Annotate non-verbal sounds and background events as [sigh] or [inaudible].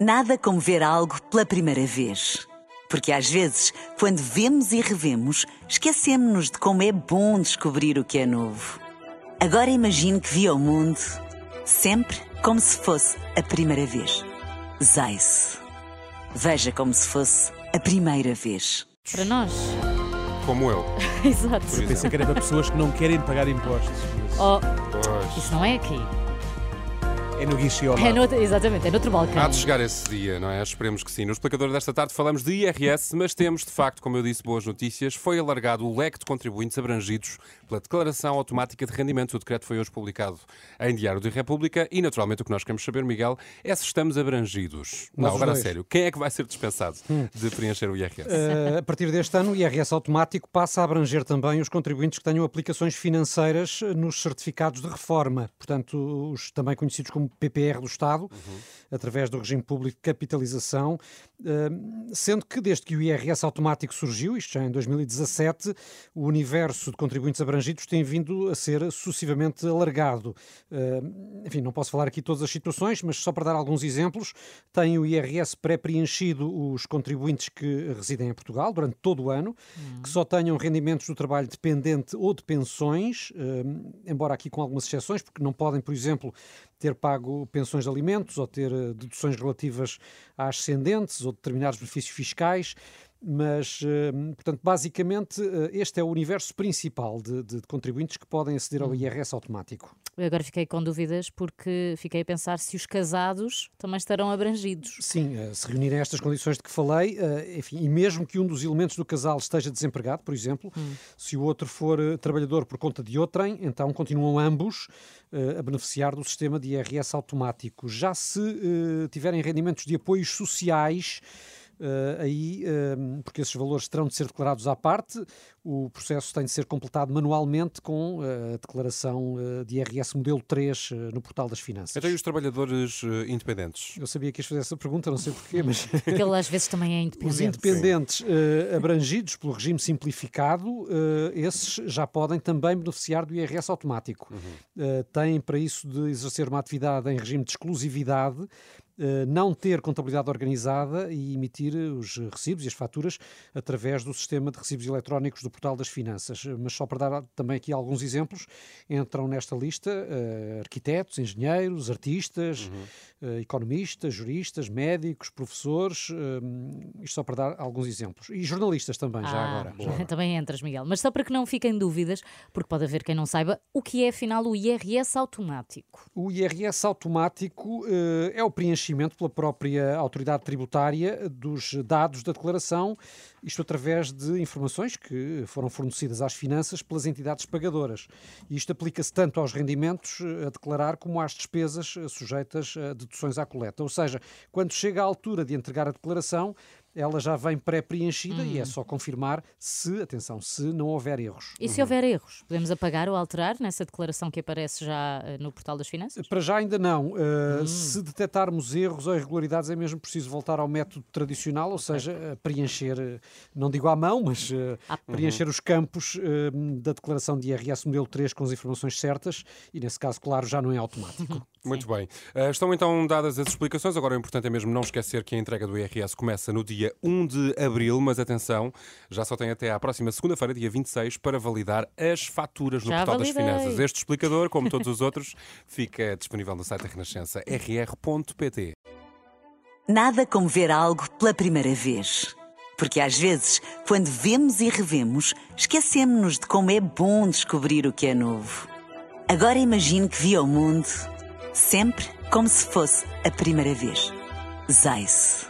Nada como ver algo pela primeira vez. Porque às vezes, quando vemos e revemos, esquecemos-nos de como é bom descobrir o que é novo. Agora imagine que viu o mundo sempre como se fosse a primeira vez. Zais. Veja como se fosse a primeira vez. Para nós. Como eu. [laughs] Exato. Por Pensei que era para pessoas que não querem pagar impostos. mas Oh, Pois. isso não é aqui. É no guichê ao É noutro, exatamente, é noutro balcão. Há de chegar esse dia, não é? Esperemos que sim. No explicador desta tarde falamos de IRS, mas temos, de facto, como eu disse, boas notícias. Foi alargado o leque de contribuintes abrangidos pela Declaração Automática de Rendimentos. O decreto foi hoje publicado em Diário da República e, naturalmente, o que nós queremos saber, Miguel, é se estamos abrangidos. não, agora a sério. Quem é que vai ser dispensado de preencher o IRS? Uh, a partir deste ano, o IRS automático passa a abranger também os contribuintes que tenham aplicações financeiras nos certificados de reforma, portanto, os também conhecidos como PPR do Estado, através do regime público de capitalização, uh, sendo que desde que o IRS automático surgiu, isto já em 2017, o universo de contribuintes abrangidos tem vindo a ser sucessivamente alargado. Uh, enfim, não posso falar aqui todas as situações, mas só para dar alguns exemplos, tem o IRS pré-preenchido os contribuintes que residem em Portugal durante todo o ano, que só tenham rendimentos do trabalho dependente ou de pensões, eh, embora aqui com algumas exceções, porque não podem, por exemplo, ter pago pensões de alimentos ou ter deduções relativas a ascendentes ou determinados benefícios fiscais. Mas, eh, portanto, basicamente, eh, este é o universo principal de, de contribuintes que podem aceder ao IRS automático. Eu agora fiquei com dúvidas porque fiquei a pensar se os casados também estarão abrangidos. Sim, eh, se reunirem estas condições de que falei, enfim, e mesmo que um dos elementos do casal esteja desempregado, por exemplo, se o outro for trabalhador por conta de outrem, então continuam ambos a beneficiar do sistema de IRS automático. Já se tiverem rendimentos de apoios sociais, eh, aí, eh, porque esses valores terão de ser declarados à parte, o processo tem de ser completado manualmente com eh, a declaração de IRS modelo 3 eh, no portal das finanças. Então, e os trabalhadores independentes? Eu sabia que ias fazer essa pergunta, não sei porquê, mas [laughs] Porque ele às vezes também é [laughs] independente. os independentes eh, abrangidos pelo regime simplificado, eh, esses já podem também beneficiar do IRS automático. Eh, têm para isso de exercer uma atividade em regime de exclusividade, não ter contabilidade organizada e emitir os recibos e as faturas através do sistema de recibos eletrónicos do Portal das Finanças. Mas só para dar também aqui alguns exemplos, entram nesta lista eh, arquitetos, engenheiros, artistas, eh, economistas, juristas, médicos, professores, eh, isto só para dar alguns exemplos. E jornalistas também, já Ah, agora. [laughs] Também entras, Miguel. Mas só para que não fiquem dúvidas, porque pode haver quem não saiba, o que é afinal o IRS automático? O IRS automático eh, é o preenchimento pela própria autoridade tributária dos dados da declaração, isto através de informações que foram fornecidas às finanças pelas entidades pagadoras. E isto aplica-se tanto aos rendimentos a declarar como às despesas sujeitas a deduções à coleta. Ou seja, quando chega a altura de entregar a declaração, ela já vem pré-preenchida e é só confirmar se, atenção, se não houver erros. E se houver erros, podemos apagar ou alterar nessa declaração que aparece já eh, no portal das finanças? Para já ainda não. Uh, Se detectarmos erros ou irregularidades, é mesmo preciso voltar ao método tradicional, ou seja, preencher, uh, não digo à mão, mas uh, preencher os campos uh, da declaração de IRS modelo 3 com as informações certas e, nesse caso, claro, já não é automático. [laughs] Muito bem. Uh, estão então dadas as explicações. Agora o importante é mesmo não esquecer que a entrega do IRS começa no dia 1 de abril, mas atenção, já só tem até à próxima segunda-feira, dia 26, para validar as faturas no Já Portal das validei. Finanças. Este explicador, como todos os [laughs] outros, fica disponível no site da Renascença, rr.pt. Nada como ver algo pela primeira vez. Porque às vezes, quando vemos e revemos, esquecemos-nos de como é bom descobrir o que é novo. Agora imagine que viu o mundo sempre como se fosse a primeira vez. Zais.